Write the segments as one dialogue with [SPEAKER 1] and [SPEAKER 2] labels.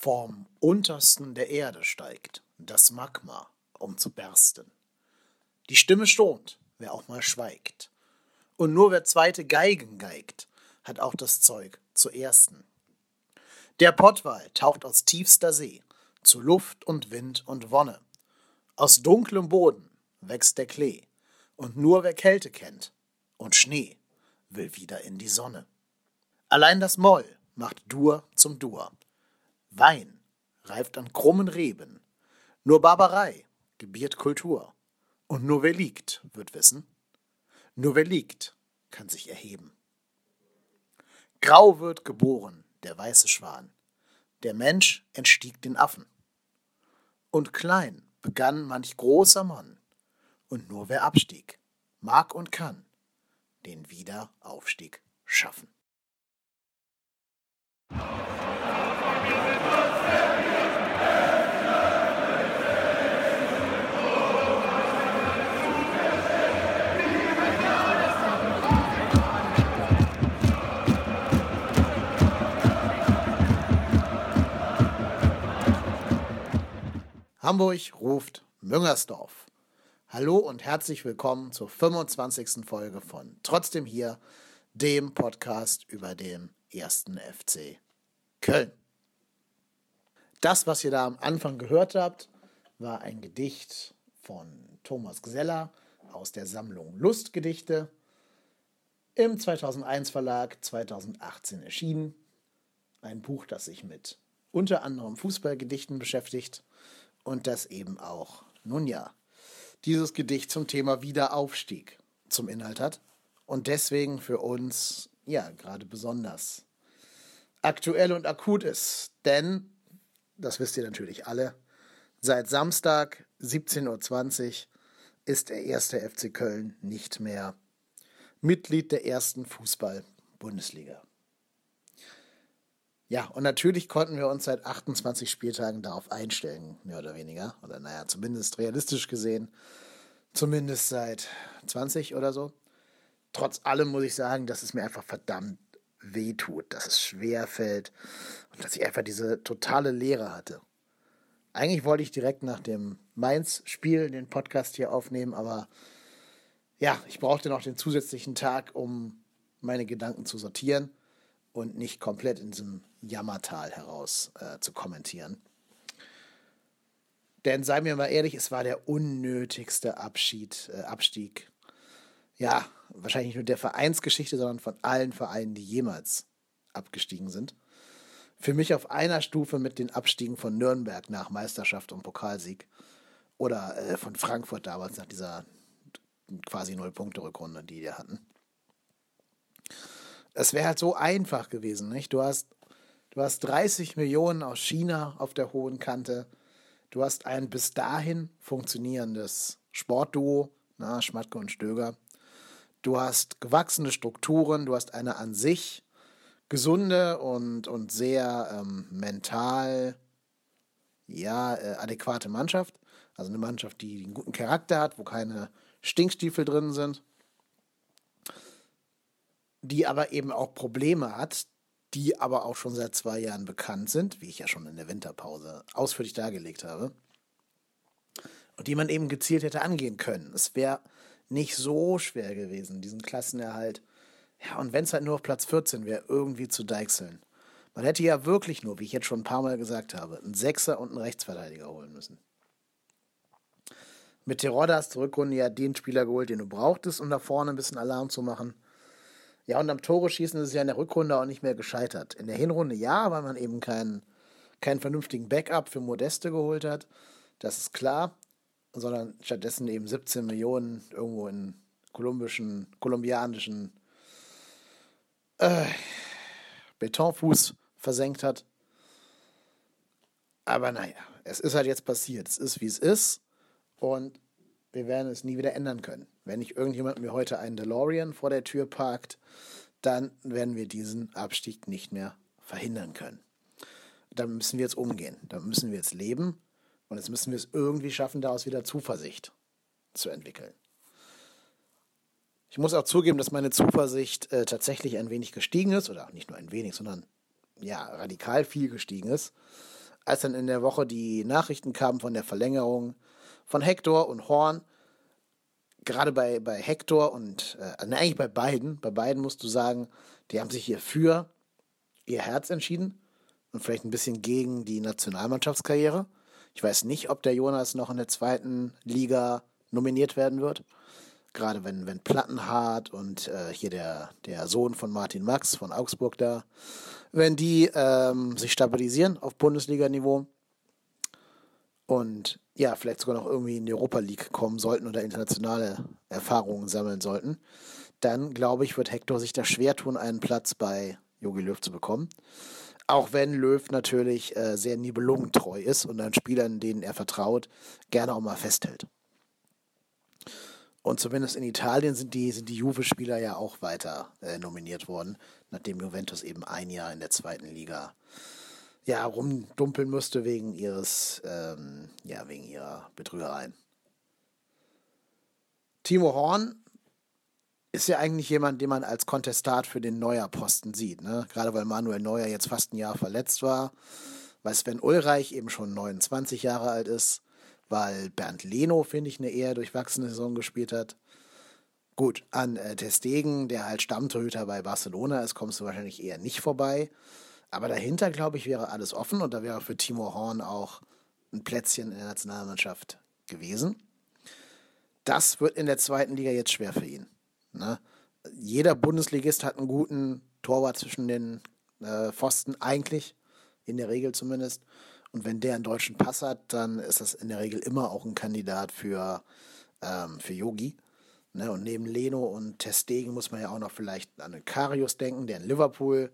[SPEAKER 1] Vom untersten der Erde steigt das Magma, um zu bersten. Die Stimme stont, wer auch mal schweigt. Und nur wer zweite Geigen geigt, hat auch das Zeug zu ersten. Der Pottwal taucht aus tiefster See, zu Luft und Wind und Wonne. Aus dunklem Boden wächst der Klee, und nur wer Kälte kennt und Schnee will wieder in die Sonne. Allein das Moll macht Dur zum Dur. Wein reift an krummen Reben. Nur Barbarei gebiert Kultur. Und nur wer liegt, wird wissen. Nur wer liegt, kann sich erheben. Grau wird geboren, der weiße Schwan. Der Mensch entstieg den Affen. Und klein begann manch großer Mann. Und nur wer abstieg, mag und kann, den Wiederaufstieg schaffen. Hamburg ruft Müngersdorf. Hallo und herzlich willkommen zur 25. Folge von Trotzdem hier, dem Podcast über den ersten FC Köln. Das, was ihr da am Anfang gehört habt, war ein Gedicht von Thomas Gseller aus der Sammlung Lustgedichte im 2001 Verlag 2018 erschienen. Ein Buch, das sich mit unter anderem Fußballgedichten beschäftigt und das eben auch, nun ja, dieses Gedicht zum Thema Wiederaufstieg zum Inhalt hat und deswegen für uns ja gerade besonders aktuell und akut ist. Denn, das wisst ihr natürlich alle, seit Samstag 17.20 Uhr ist der erste FC Köln nicht mehr Mitglied der ersten Fußball-Bundesliga. Ja, und natürlich konnten wir uns seit 28 Spieltagen darauf einstellen, mehr oder weniger. Oder naja, zumindest realistisch gesehen, zumindest seit 20 oder so. Trotz allem muss ich sagen, dass es mir einfach verdammt weh tut, dass es schwer fällt und dass ich einfach diese totale Leere hatte. Eigentlich wollte ich direkt nach dem Mainz-Spiel den Podcast hier aufnehmen, aber ja, ich brauchte noch den zusätzlichen Tag, um meine Gedanken zu sortieren und nicht komplett in diesem Jammertal heraus äh, zu kommentieren. Denn seien wir mal ehrlich, es war der unnötigste Abschied, äh, Abstieg. Ja, wahrscheinlich nicht nur der Vereinsgeschichte, sondern von allen Vereinen, die jemals abgestiegen sind. Für mich auf einer Stufe mit den Abstiegen von Nürnberg nach Meisterschaft und Pokalsieg. Oder äh, von Frankfurt damals nach dieser quasi Null-Punkte-Rückrunde, die die hatten. Es wäre halt so einfach gewesen, nicht? Du hast, du hast 30 Millionen aus China auf der hohen Kante. Du hast ein bis dahin funktionierendes Sportduo, na, Schmatke und Stöger. Du hast gewachsene Strukturen, du hast eine an sich gesunde und, und sehr ähm, mental ja, äh, adäquate Mannschaft. Also eine Mannschaft, die einen guten Charakter hat, wo keine Stinkstiefel drin sind die aber eben auch Probleme hat, die aber auch schon seit zwei Jahren bekannt sind, wie ich ja schon in der Winterpause ausführlich dargelegt habe, und die man eben gezielt hätte angehen können. Es wäre nicht so schwer gewesen, diesen Klassenerhalt. Ja, und wenn es halt nur auf Platz 14 wäre, irgendwie zu deichseln. Man hätte ja wirklich nur, wie ich jetzt schon ein paar Mal gesagt habe, einen Sechser und einen Rechtsverteidiger holen müssen. Mit Terodde hast du Rückrunde ja den Spieler geholt, den du brauchtest, um da vorne ein bisschen Alarm zu machen. Ja, und am Tore schießen ist es ja in der Rückrunde auch nicht mehr gescheitert. In der Hinrunde ja, weil man eben keinen, keinen vernünftigen Backup für Modeste geholt hat. Das ist klar. Sondern stattdessen eben 17 Millionen irgendwo in kolumbischen, kolumbianischen äh, Betonfuß versenkt hat. Aber naja, es ist halt jetzt passiert. Es ist, wie es ist. Und wir werden es nie wieder ändern können. Wenn nicht irgendjemand mir heute einen DeLorean vor der Tür parkt, dann werden wir diesen Abstieg nicht mehr verhindern können. Damit müssen wir jetzt umgehen. Damit müssen wir jetzt leben. Und jetzt müssen wir es irgendwie schaffen, daraus wieder Zuversicht zu entwickeln. Ich muss auch zugeben, dass meine Zuversicht äh, tatsächlich ein wenig gestiegen ist, oder nicht nur ein wenig, sondern ja, radikal viel gestiegen ist. als dann in der Woche die Nachrichten kamen von der Verlängerung von Hector und Horn, gerade bei, bei Hector und äh, ne, eigentlich bei beiden, bei beiden musst du sagen, die haben sich hier für ihr Herz entschieden und vielleicht ein bisschen gegen die Nationalmannschaftskarriere. Ich weiß nicht, ob der Jonas noch in der zweiten Liga nominiert werden wird. Gerade wenn, wenn Plattenhardt und äh, hier der, der Sohn von Martin Max von Augsburg da, wenn die ähm, sich stabilisieren auf Bundesliga-Niveau und ja, vielleicht sogar noch irgendwie in die Europa League kommen sollten oder internationale Erfahrungen sammeln sollten, dann glaube ich, wird Hector sich da schwer tun, einen Platz bei Jogi Löw zu bekommen. Auch wenn Löw natürlich äh, sehr nibelungentreu ist und an Spielern, denen er vertraut, gerne auch mal festhält. Und zumindest in Italien sind die, sind die Juve-Spieler ja auch weiter äh, nominiert worden, nachdem Juventus eben ein Jahr in der zweiten Liga ja, rumdumpeln musste wegen ihres, ähm, ja, wegen ihrer Betrügereien. Timo Horn ist ja eigentlich jemand, den man als Kontestat für den Neuer-Posten sieht. Ne? Gerade weil Manuel Neuer jetzt fast ein Jahr verletzt war, weil Sven Ulreich eben schon 29 Jahre alt ist, weil Bernd Leno, finde ich, eine eher durchwachsene Saison gespielt hat. Gut, an äh, Testegen, der halt Stammtorhüter bei Barcelona ist, kommst du wahrscheinlich eher nicht vorbei. Aber dahinter, glaube ich, wäre alles offen und da wäre für Timo Horn auch ein Plätzchen in der Nationalmannschaft gewesen. Das wird in der zweiten Liga jetzt schwer für ihn. Ne? Jeder Bundesligist hat einen guten Torwart zwischen den äh, Pfosten, eigentlich, in der Regel zumindest. Und wenn der einen deutschen Pass hat, dann ist das in der Regel immer auch ein Kandidat für, ähm, für Yogi. Ne? Und neben Leno und Testegen muss man ja auch noch vielleicht an den Karius denken, der in Liverpool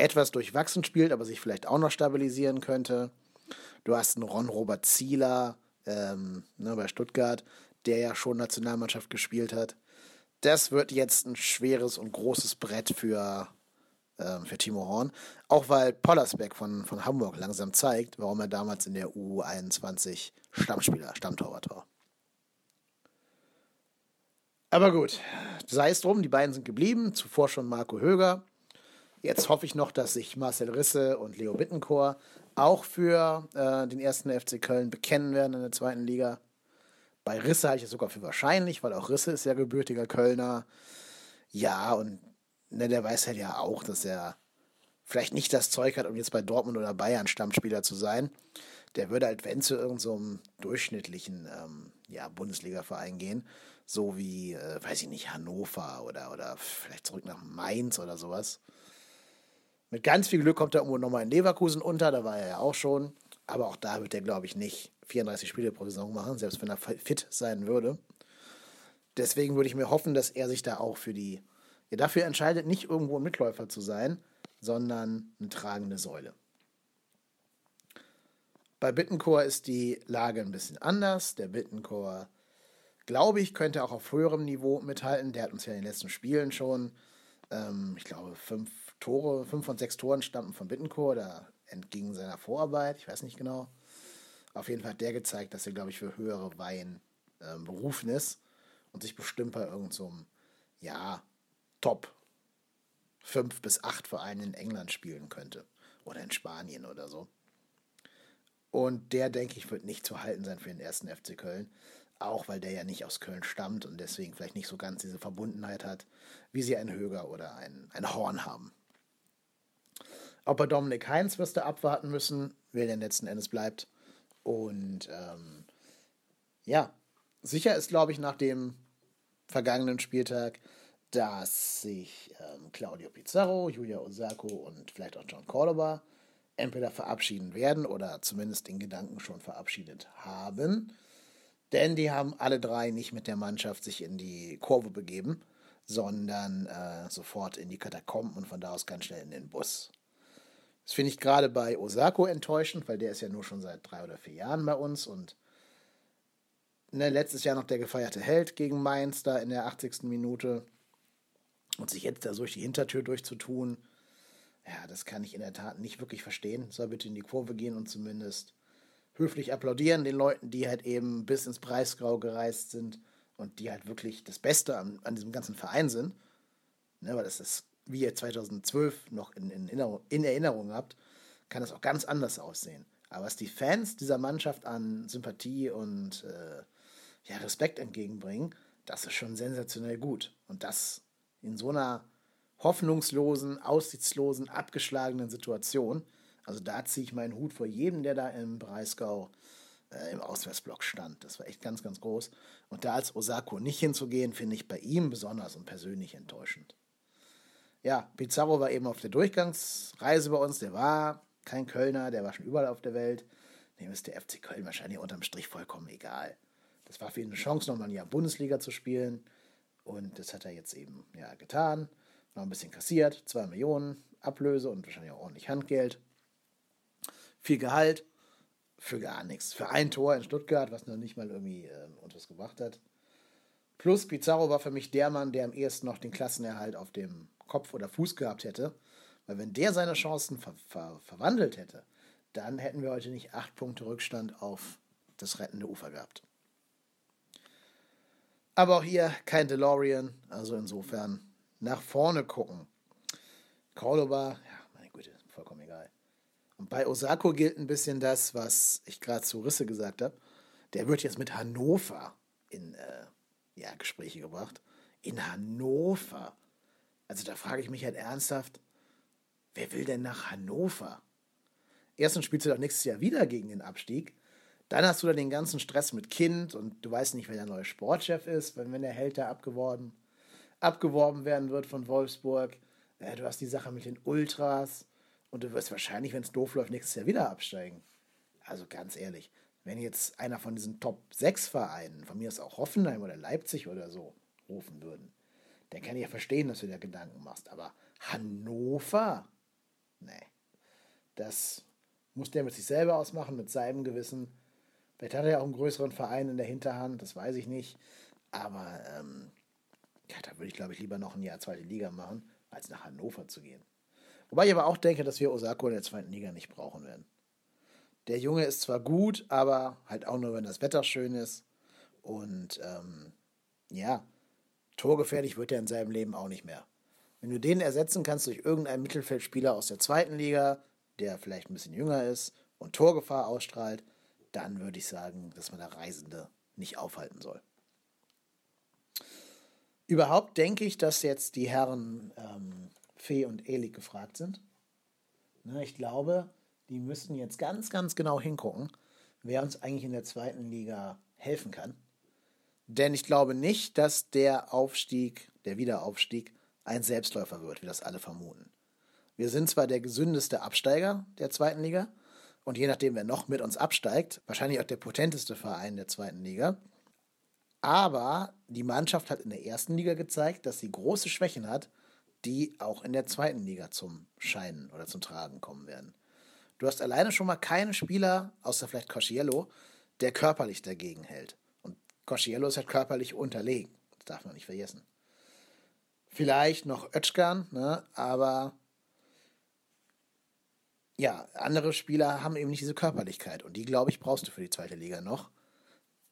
[SPEAKER 1] etwas durchwachsen spielt, aber sich vielleicht auch noch stabilisieren könnte. Du hast einen Ron-Robert Zieler ähm, ne, bei Stuttgart, der ja schon Nationalmannschaft gespielt hat. Das wird jetzt ein schweres und großes Brett für, ähm, für Timo Horn. Auch weil Pollersbeck von, von Hamburg langsam zeigt, warum er damals in der U21 Stammspieler, Stammtorwart war. Aber gut, sei es drum, die beiden sind geblieben. Zuvor schon Marco Höger. Jetzt hoffe ich noch, dass sich Marcel Risse und Leo Bittencourt auch für äh, den ersten FC Köln bekennen werden in der zweiten Liga. Bei Risse halte ich es sogar für wahrscheinlich, weil auch Risse ist ja gebürtiger Kölner. Ja, und ne, der weiß halt ja auch, dass er vielleicht nicht das Zeug hat, um jetzt bei Dortmund oder Bayern Stammspieler zu sein. Der würde halt, wenn zu irgendeinem so durchschnittlichen ähm, ja, Bundesliga-Verein gehen, so wie, äh, weiß ich nicht, Hannover oder, oder vielleicht zurück nach Mainz oder sowas. Mit ganz viel Glück kommt er irgendwo nochmal in Leverkusen unter, da war er ja auch schon. Aber auch da wird er, glaube ich, nicht 34 Spiele pro Saison machen, selbst wenn er fit sein würde. Deswegen würde ich mir hoffen, dass er sich da auch für die, ja, dafür entscheidet, nicht irgendwo ein Mitläufer zu sein, sondern eine tragende Säule. Bei Bittencore ist die Lage ein bisschen anders. Der Bittencore, glaube ich, könnte auch auf höherem Niveau mithalten. Der hat uns ja in den letzten Spielen schon, ähm, ich glaube, fünf Tore, fünf von sechs Toren stammten von Bittencourt. Da entging seiner Vorarbeit, ich weiß nicht genau. Auf jeden Fall hat der gezeigt, dass er, glaube ich, für höhere Weihen äh, berufen ist und sich bestimmt bei irgendeinem, so ja, Top 5 bis 8 Vereinen in England spielen könnte. Oder in Spanien oder so. Und der, denke ich, wird nicht zu halten sein für den ersten FC Köln. Auch weil der ja nicht aus Köln stammt und deswegen vielleicht nicht so ganz diese Verbundenheit hat, wie sie ein Höger oder ein, ein Horn haben. Auch bei Dominik Heinz wirst du abwarten müssen, wer denn letzten Endes bleibt. Und ähm, ja, sicher ist, glaube ich, nach dem vergangenen Spieltag, dass sich ähm, Claudio Pizarro, Julia Osako und vielleicht auch John Cordoba entweder verabschieden werden oder zumindest in Gedanken schon verabschiedet haben. Denn die haben alle drei nicht mit der Mannschaft sich in die Kurve begeben, sondern äh, sofort in die Katakomben und von da aus ganz schnell in den Bus. Das finde ich gerade bei Osako enttäuschend, weil der ist ja nur schon seit drei oder vier Jahren bei uns und ne, letztes Jahr noch der gefeierte Held gegen Mainz da in der 80. Minute und sich jetzt da durch die Hintertür durchzutun, ja, das kann ich in der Tat nicht wirklich verstehen. Soll bitte in die Kurve gehen und zumindest höflich applaudieren den Leuten, die halt eben bis ins Preisgrau gereist sind und die halt wirklich das Beste an, an diesem ganzen Verein sind. Ne, weil das ist wie ihr 2012 noch in, in, Erinnerung, in Erinnerung habt, kann es auch ganz anders aussehen. Aber was die Fans dieser Mannschaft an Sympathie und äh, ja, Respekt entgegenbringen, das ist schon sensationell gut. Und das in so einer hoffnungslosen, aussichtslosen, abgeschlagenen Situation. Also da ziehe ich meinen Hut vor jedem, der da im Breisgau äh, im Auswärtsblock stand. Das war echt ganz, ganz groß. Und da als Osako nicht hinzugehen, finde ich bei ihm besonders und persönlich enttäuschend. Ja, Pizarro war eben auf der Durchgangsreise bei uns. Der war kein Kölner, der war schon überall auf der Welt. Dem ist der FC Köln wahrscheinlich unterm Strich vollkommen egal. Das war für ihn eine Chance, nochmal ein Jahr Bundesliga zu spielen. Und das hat er jetzt eben ja, getan. Noch ein bisschen kassiert, zwei Millionen Ablöse und wahrscheinlich auch ordentlich Handgeld. Viel Gehalt für gar nichts. Für ein Tor in Stuttgart, was noch nicht mal irgendwie äh, uns gebracht hat. Plus Pizarro war für mich der Mann, der am ehesten noch den Klassenerhalt auf dem Kopf oder Fuß gehabt hätte. Weil wenn der seine Chancen ver ver verwandelt hätte, dann hätten wir heute nicht acht Punkte Rückstand auf das rettende Ufer gehabt. Aber auch hier kein DeLorean, also insofern nach vorne gucken. Cordoba, ja, meine Güte, vollkommen egal. Und bei Osako gilt ein bisschen das, was ich gerade zu Risse gesagt habe. Der wird jetzt mit Hannover in äh, ja, Gespräche gebracht. In Hannover. Also da frage ich mich halt ernsthaft, wer will denn nach Hannover? Erstens spielst du doch nächstes Jahr wieder gegen den Abstieg. Dann hast du da den ganzen Stress mit Kind und du weißt nicht, wer der neue Sportchef ist, wenn, der Held da abgeworben, abgeworben werden wird von Wolfsburg. Äh, du hast die Sache mit den Ultras und du wirst wahrscheinlich, wenn es doof läuft, nächstes Jahr wieder absteigen. Also ganz ehrlich, wenn jetzt einer von diesen Top 6 Vereinen, von mir ist auch Hoffenheim oder Leipzig oder so, rufen würden, dann kann ja verstehen, dass du dir Gedanken machst. Aber Hannover? Nee. Das muss der mit sich selber ausmachen, mit seinem Gewissen. Vielleicht hat er ja auch einen größeren Verein in der Hinterhand, das weiß ich nicht. Aber ähm, ja, da würde ich, glaube ich, lieber noch ein Jahr zweite Liga machen, als nach Hannover zu gehen. Wobei ich aber auch denke, dass wir Osako in der zweiten Liga nicht brauchen werden. Der Junge ist zwar gut, aber halt auch nur, wenn das Wetter schön ist. Und ähm, ja, torgefährlich wird er in seinem Leben auch nicht mehr. Wenn du den ersetzen kannst durch irgendeinen Mittelfeldspieler aus der zweiten Liga, der vielleicht ein bisschen jünger ist und Torgefahr ausstrahlt, dann würde ich sagen, dass man der Reisende nicht aufhalten soll. Überhaupt denke ich, dass jetzt die Herren ähm, Fee und Elik gefragt sind. Na, ich glaube, die müssten jetzt ganz, ganz genau hingucken, wer uns eigentlich in der zweiten Liga helfen kann. Denn ich glaube nicht, dass der Aufstieg, der Wiederaufstieg, ein Selbstläufer wird, wie das alle vermuten. Wir sind zwar der gesündeste Absteiger der zweiten Liga und je nachdem, wer noch mit uns absteigt, wahrscheinlich auch der potenteste Verein der zweiten Liga. Aber die Mannschaft hat in der ersten Liga gezeigt, dass sie große Schwächen hat, die auch in der zweiten Liga zum Scheinen oder zum Tragen kommen werden. Du hast alleine schon mal keinen Spieler, außer vielleicht Cosciello, der körperlich dagegen hält. Cosciello ist halt körperlich unterlegen. Das darf man nicht vergessen. Vielleicht noch Özcan, ne? aber ja, andere Spieler haben eben nicht diese Körperlichkeit. Und die, glaube ich, brauchst du für die zweite Liga noch.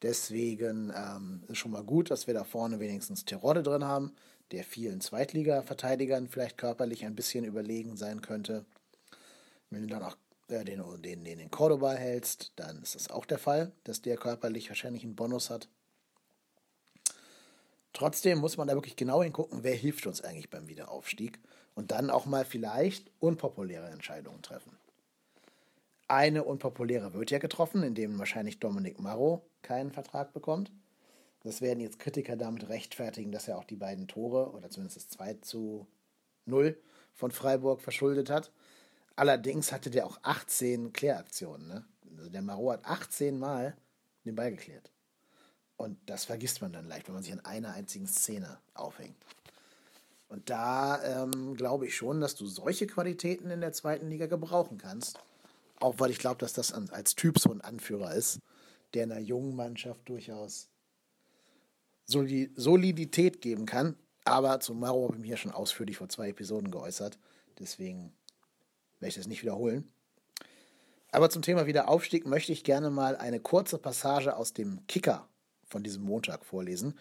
[SPEAKER 1] Deswegen ähm, ist schon mal gut, dass wir da vorne wenigstens Terodde drin haben, der vielen Zweitliga-Verteidigern vielleicht körperlich ein bisschen überlegen sein könnte. Wenn du dann auch äh, den, den, den in Cordoba hältst, dann ist das auch der Fall, dass der körperlich wahrscheinlich einen Bonus hat. Trotzdem muss man da wirklich genau hingucken, wer hilft uns eigentlich beim Wiederaufstieg und dann auch mal vielleicht unpopuläre Entscheidungen treffen. Eine unpopuläre wird ja getroffen, indem wahrscheinlich Dominik Marrow keinen Vertrag bekommt. Das werden jetzt Kritiker damit rechtfertigen, dass er auch die beiden Tore oder zumindest das 2 zu 0 von Freiburg verschuldet hat. Allerdings hatte der auch 18 Kläraktionen. Ne? Also der Marot hat 18 Mal den Ball geklärt. Und das vergisst man dann leicht, wenn man sich an einer einzigen Szene aufhängt. Und da ähm, glaube ich schon, dass du solche Qualitäten in der zweiten Liga gebrauchen kannst. Auch weil ich glaube, dass das als Typ so ein Anführer ist, der einer jungen Mannschaft durchaus Solidität geben kann. Aber zu Maro habe ich mich ja schon ausführlich vor zwei Episoden geäußert. Deswegen werde ich das nicht wiederholen. Aber zum Thema Wiederaufstieg möchte ich gerne mal eine kurze Passage aus dem Kicker von diesem Montag vorlesen,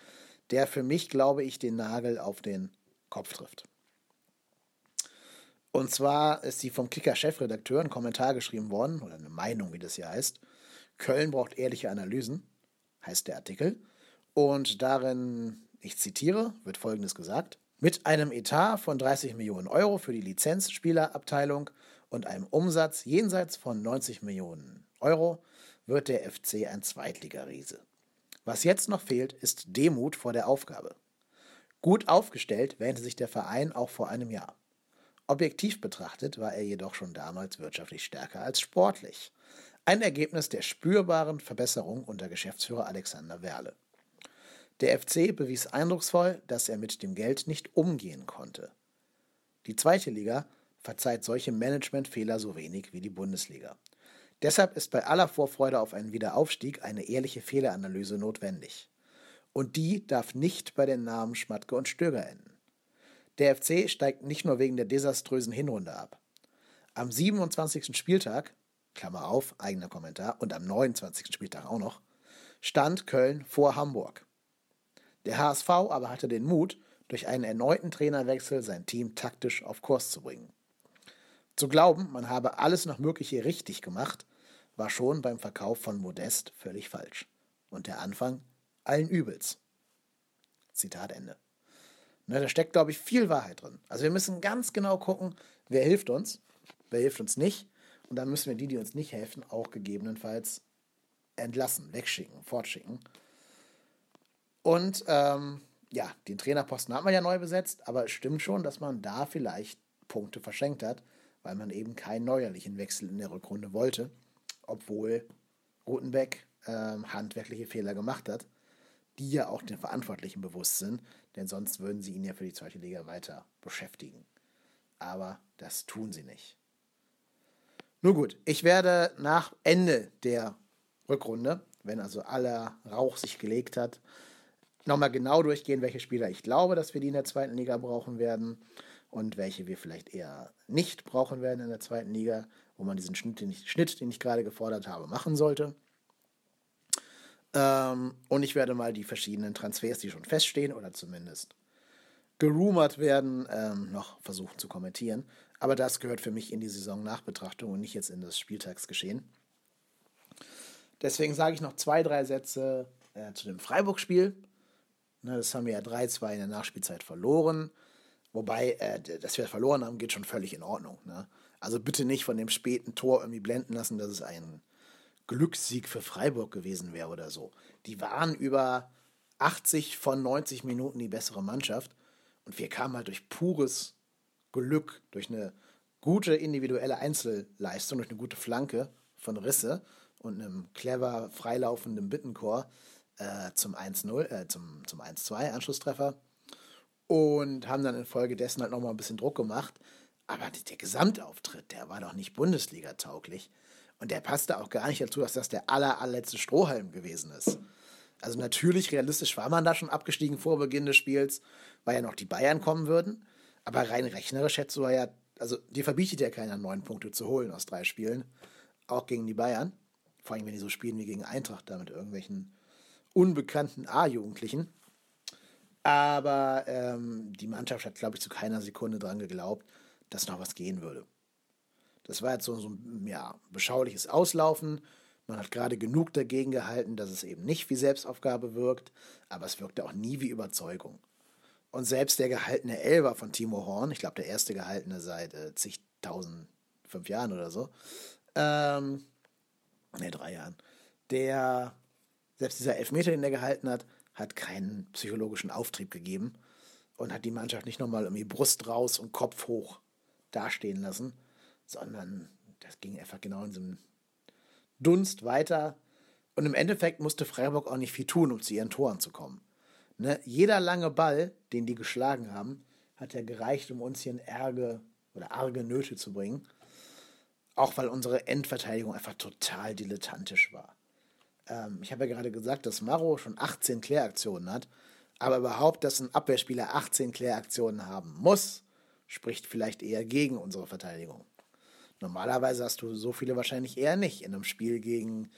[SPEAKER 1] der für mich, glaube ich, den Nagel auf den Kopf trifft. Und zwar ist sie vom Kicker-Chefredakteur ein Kommentar geschrieben worden, oder eine Meinung, wie das hier heißt. Köln braucht ehrliche Analysen, heißt der Artikel. Und darin, ich zitiere, wird Folgendes gesagt. Mit einem Etat von 30 Millionen Euro für die Lizenzspielerabteilung und einem Umsatz jenseits von 90 Millionen Euro wird der FC ein Zweitligariese. Was jetzt noch fehlt, ist Demut vor der Aufgabe. Gut aufgestellt wähnte sich der Verein auch vor einem Jahr. Objektiv betrachtet war er jedoch schon damals wirtschaftlich stärker als sportlich. Ein Ergebnis der spürbaren Verbesserung unter Geschäftsführer Alexander Werle. Der FC bewies eindrucksvoll, dass er mit dem Geld nicht umgehen konnte. Die zweite Liga verzeiht solche Managementfehler so wenig wie die Bundesliga. Deshalb ist bei aller Vorfreude auf einen Wiederaufstieg eine ehrliche Fehleranalyse notwendig. Und die darf nicht bei den Namen Schmatke und Stöger enden. Der FC steigt nicht nur wegen der desaströsen Hinrunde ab. Am 27. Spieltag, Klammer auf, eigener Kommentar, und am 29. Spieltag auch noch, stand Köln vor Hamburg. Der HSV aber hatte den Mut, durch einen erneuten Trainerwechsel sein Team taktisch auf Kurs zu bringen. Zu glauben, man habe alles noch Mögliche richtig gemacht, war schon beim Verkauf von Modest völlig falsch. Und der Anfang allen Übels. Zitat Ende. Ne, da steckt, glaube ich, viel Wahrheit drin. Also wir müssen ganz genau gucken, wer hilft uns, wer hilft uns nicht. Und dann müssen wir die, die uns nicht helfen, auch gegebenenfalls entlassen, wegschicken, fortschicken. Und ähm, ja, den Trainerposten hat man ja neu besetzt, aber es stimmt schon, dass man da vielleicht Punkte verschenkt hat, weil man eben keinen neuerlichen Wechsel in der Rückrunde wollte, obwohl Rotenbeck ähm, handwerkliche Fehler gemacht hat die ja auch den Verantwortlichen bewusst sind, denn sonst würden sie ihn ja für die zweite Liga weiter beschäftigen. Aber das tun sie nicht. Nun gut, ich werde nach Ende der Rückrunde, wenn also aller Rauch sich gelegt hat, nochmal genau durchgehen, welche Spieler ich glaube, dass wir die in der zweiten Liga brauchen werden und welche wir vielleicht eher nicht brauchen werden in der zweiten Liga, wo man diesen Schnitt, den ich, Schnitt, den ich gerade gefordert habe, machen sollte. Ähm, und ich werde mal die verschiedenen Transfers, die schon feststehen oder zumindest gerumort werden, ähm, noch versuchen zu kommentieren. Aber das gehört für mich in die Saison-Nachbetrachtung und nicht jetzt in das Spieltagsgeschehen. Deswegen sage ich noch zwei, drei Sätze äh, zu dem Freiburg-Spiel. Das haben wir ja 3-2 in der Nachspielzeit verloren. Wobei, äh, dass wir verloren haben, geht schon völlig in Ordnung. Ne? Also bitte nicht von dem späten Tor irgendwie blenden lassen, dass es ein Glückssieg für Freiburg gewesen wäre oder so. Die waren über 80 von 90 Minuten die bessere Mannschaft und wir kamen halt durch pures Glück, durch eine gute individuelle Einzelleistung, durch eine gute Flanke von Risse und einem clever freilaufenden Bittenchor äh, zum 1-0, äh, zum, zum 1-2 Anschlusstreffer und haben dann infolgedessen halt nochmal ein bisschen Druck gemacht. Aber der Gesamtauftritt, der war doch nicht Bundesliga-tauglich. Und der passte auch gar nicht dazu, dass das der aller, allerletzte Strohhalm gewesen ist. Also natürlich, realistisch war man da schon abgestiegen vor Beginn des Spiels, weil ja noch die Bayern kommen würden. Aber rein rechnerisch hättest du ja, also dir verbietet ja keiner neun Punkte zu holen aus drei Spielen. Auch gegen die Bayern. Vor allem, wenn die so spielen wie gegen Eintracht, da mit irgendwelchen unbekannten A-Jugendlichen. Aber ähm, die Mannschaft hat, glaube ich, zu keiner Sekunde dran geglaubt, dass noch was gehen würde. Das war jetzt so, so ein ja, beschauliches Auslaufen. Man hat gerade genug dagegen gehalten, dass es eben nicht wie Selbstaufgabe wirkt, aber es wirkte auch nie wie Überzeugung. Und selbst der gehaltene Elber von Timo Horn, ich glaube der erste gehaltene seit äh, zigtausend, fünf Jahren oder so, ähm, ne, drei Jahren, der, selbst dieser Elfmeter, den er gehalten hat, hat keinen psychologischen Auftrieb gegeben und hat die Mannschaft nicht nochmal irgendwie Brust raus und Kopf hoch dastehen lassen, sondern das ging einfach genau in einem Dunst weiter. Und im Endeffekt musste Freiburg auch nicht viel tun, um zu ihren Toren zu kommen. Ne? Jeder lange Ball, den die geschlagen haben, hat ja gereicht, um uns hier in Ärge oder arge Nöte zu bringen. Auch weil unsere Endverteidigung einfach total dilettantisch war. Ähm, ich habe ja gerade gesagt, dass Maro schon 18 Kläraktionen hat, aber überhaupt, dass ein Abwehrspieler 18 Kläraktionen haben muss, spricht vielleicht eher gegen unsere Verteidigung. Normalerweise hast du so viele wahrscheinlich eher nicht in einem Spiel gegen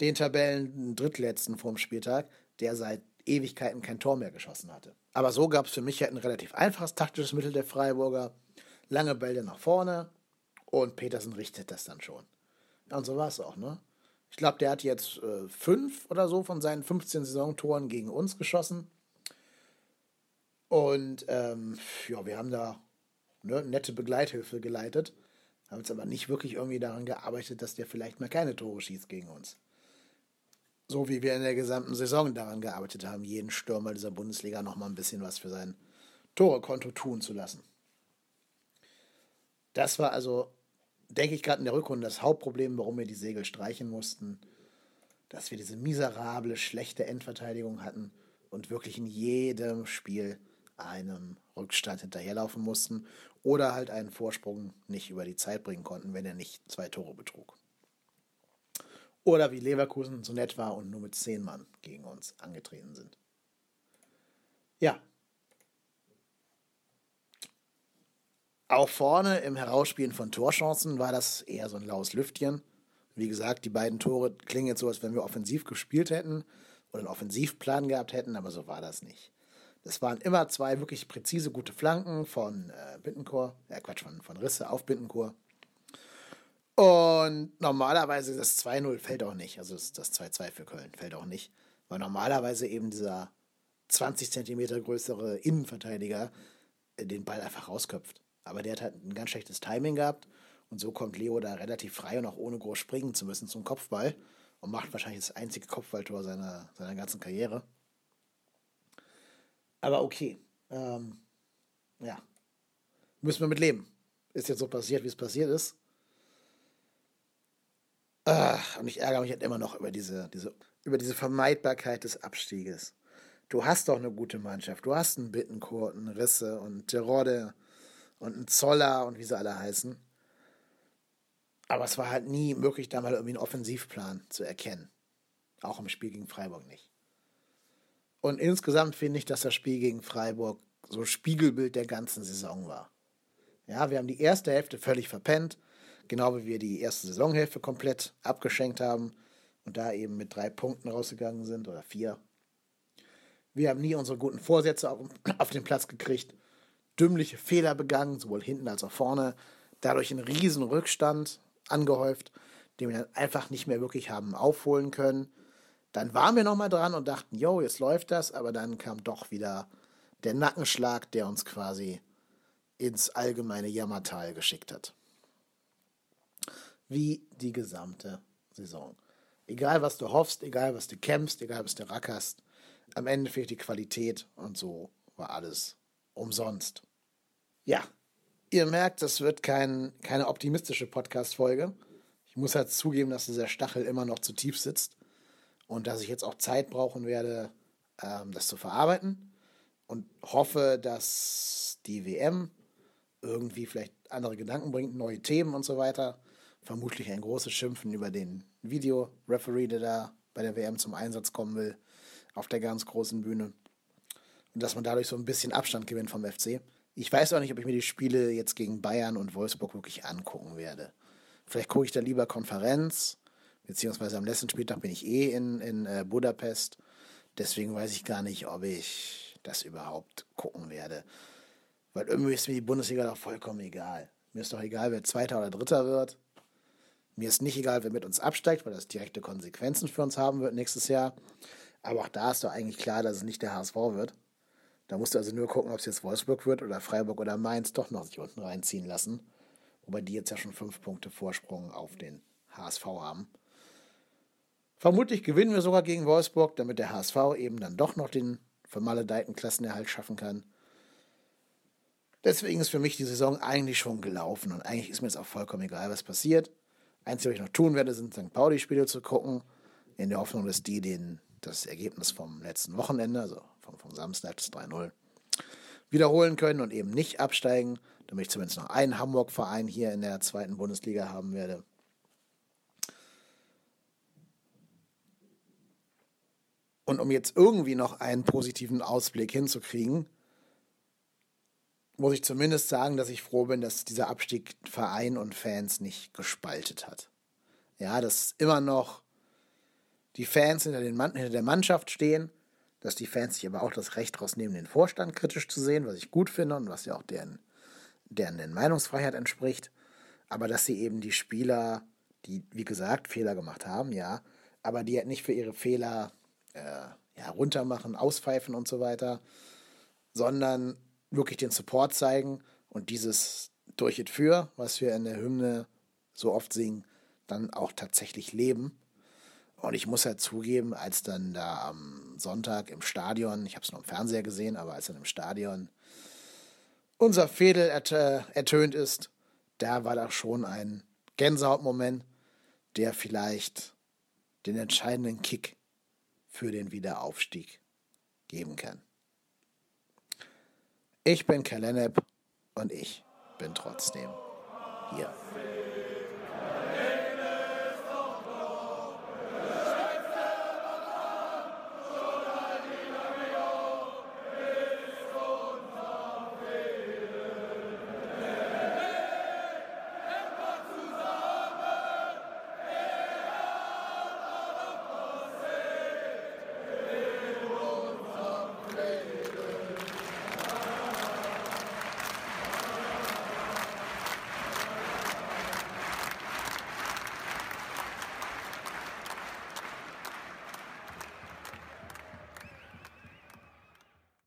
[SPEAKER 1] den Tabellen Drittletzten vorm Spieltag, der seit Ewigkeiten kein Tor mehr geschossen hatte. Aber so gab es für mich halt ein relativ einfaches taktisches Mittel der Freiburger. lange Bälle nach vorne und Petersen richtet das dann schon. Und so war es auch, ne? Ich glaube, der hat jetzt äh, fünf oder so von seinen 15 Saisontoren gegen uns geschossen. Und ähm, ja, wir haben da ne, nette Begleithilfe geleitet. Haben jetzt aber nicht wirklich irgendwie daran gearbeitet, dass der vielleicht mal keine Tore schießt gegen uns. So wie wir in der gesamten Saison daran gearbeitet haben, jeden Stürmer dieser Bundesliga noch mal ein bisschen was für sein Torekonto tun zu lassen. Das war also, denke ich, gerade in der Rückrunde das Hauptproblem, warum wir die Segel streichen mussten. Dass wir diese miserable, schlechte Endverteidigung hatten und wirklich in jedem Spiel einem Rückstand hinterherlaufen mussten oder halt einen Vorsprung nicht über die Zeit bringen konnten, wenn er nicht zwei Tore betrug. Oder wie Leverkusen so nett war und nur mit zehn Mann gegen uns angetreten sind. Ja. Auch vorne im Herausspielen von Torchancen war das eher so ein laues Lüftchen. Wie gesagt, die beiden Tore klingen jetzt so, als wenn wir offensiv gespielt hätten oder einen Offensivplan gehabt hätten, aber so war das nicht. Das waren immer zwei wirklich präzise gute Flanken von äh, Bittenkur, äh Quatsch, von, von Risse auf Bittenkur. Und normalerweise das 2-0 fällt auch nicht, also das 2-2 für Köln fällt auch nicht, weil normalerweise eben dieser 20 Zentimeter größere Innenverteidiger äh, den Ball einfach rausköpft. Aber der hat halt ein ganz schlechtes Timing gehabt und so kommt Leo da relativ frei und auch ohne groß springen zu müssen zum Kopfball und macht wahrscheinlich das einzige Kopfballtor seiner, seiner ganzen Karriere. Aber okay. Ähm, ja. Müssen wir mit leben. Ist jetzt so passiert, wie es passiert ist. Ach, und ich ärgere mich halt immer noch über diese, diese, über diese Vermeidbarkeit des Abstieges. Du hast doch eine gute Mannschaft. Du hast einen Bittencourt, einen Risse und Terodde und einen Zoller und wie sie alle heißen. Aber es war halt nie möglich, da mal irgendwie einen Offensivplan zu erkennen. Auch im Spiel gegen Freiburg nicht. Und insgesamt finde ich, dass das Spiel gegen Freiburg so Spiegelbild der ganzen Saison war. Ja, wir haben die erste Hälfte völlig verpennt, genau wie wir die erste Saisonhälfte komplett abgeschenkt haben und da eben mit drei Punkten rausgegangen sind oder vier. Wir haben nie unsere guten Vorsätze auf, auf den Platz gekriegt, dümmliche Fehler begangen, sowohl hinten als auch vorne, dadurch einen riesen Rückstand angehäuft, den wir dann einfach nicht mehr wirklich haben aufholen können. Dann waren wir nochmal dran und dachten, yo, jetzt läuft das, aber dann kam doch wieder der Nackenschlag, der uns quasi ins allgemeine Jammertal geschickt hat. Wie die gesamte Saison. Egal, was du hoffst, egal, was du kämpfst, egal, was du rackerst, am Ende fehlt die Qualität und so war alles umsonst. Ja, ihr merkt, das wird kein, keine optimistische Podcast-Folge. Ich muss halt zugeben, dass dieser Stachel immer noch zu tief sitzt und dass ich jetzt auch Zeit brauchen werde, ähm, das zu verarbeiten und hoffe, dass die WM irgendwie vielleicht andere Gedanken bringt, neue Themen und so weiter. Vermutlich ein großes Schimpfen über den Videoreferee, der da bei der WM zum Einsatz kommen will, auf der ganz großen Bühne. Und dass man dadurch so ein bisschen Abstand gewinnt vom FC. Ich weiß auch nicht, ob ich mir die Spiele jetzt gegen Bayern und Wolfsburg wirklich angucken werde. Vielleicht gucke ich da lieber Konferenz beziehungsweise am letzten Spieltag bin ich eh in, in äh, Budapest. Deswegen weiß ich gar nicht, ob ich das überhaupt gucken werde. Weil irgendwie ist mir die Bundesliga doch vollkommen egal. Mir ist doch egal, wer Zweiter oder Dritter wird. Mir ist nicht egal, wer mit uns absteigt, weil das direkte Konsequenzen für uns haben wird nächstes Jahr. Aber auch da ist doch eigentlich klar, dass es nicht der HSV wird. Da musst du also nur gucken, ob es jetzt Wolfsburg wird oder Freiburg oder Mainz doch noch sich unten reinziehen lassen. Wobei die jetzt ja schon fünf Punkte Vorsprung auf den HSV haben. Vermutlich gewinnen wir sogar gegen Wolfsburg, damit der HSV eben dann doch noch den vermaledeiten Klassenerhalt schaffen kann. Deswegen ist für mich die Saison eigentlich schon gelaufen und eigentlich ist mir jetzt auch vollkommen egal, was passiert. Einzige, was ich noch tun werde, sind St. Pauli-Spiele zu gucken, in der Hoffnung, dass die den, das Ergebnis vom letzten Wochenende, also vom, vom Samstag das 3-0, wiederholen können und eben nicht absteigen, damit ich zumindest noch einen Hamburg-Verein hier in der zweiten Bundesliga haben werde. Und um jetzt irgendwie noch einen positiven Ausblick hinzukriegen, muss ich zumindest sagen, dass ich froh bin, dass dieser Abstieg Verein und Fans nicht gespaltet hat. Ja, dass immer noch die Fans hinter, den Mann, hinter der Mannschaft stehen, dass die Fans sich aber auch das Recht rausnehmen, den Vorstand kritisch zu sehen, was ich gut finde und was ja auch deren deren den Meinungsfreiheit entspricht, aber dass sie eben die Spieler, die, wie gesagt, Fehler gemacht haben, ja, aber die halt nicht für ihre Fehler äh, ja, runtermachen, auspfeifen und so weiter, sondern wirklich den Support zeigen und dieses durch it für, was wir in der Hymne so oft singen, dann auch tatsächlich leben. Und ich muss ja zugeben, als dann da am Sonntag im Stadion, ich habe es nur im Fernseher gesehen, aber als dann im Stadion unser Fädel ertönt ist, da war da schon ein Gänsehautmoment, der vielleicht den entscheidenden Kick für den Wiederaufstieg geben kann. Ich bin Kalenep und ich bin trotzdem hier.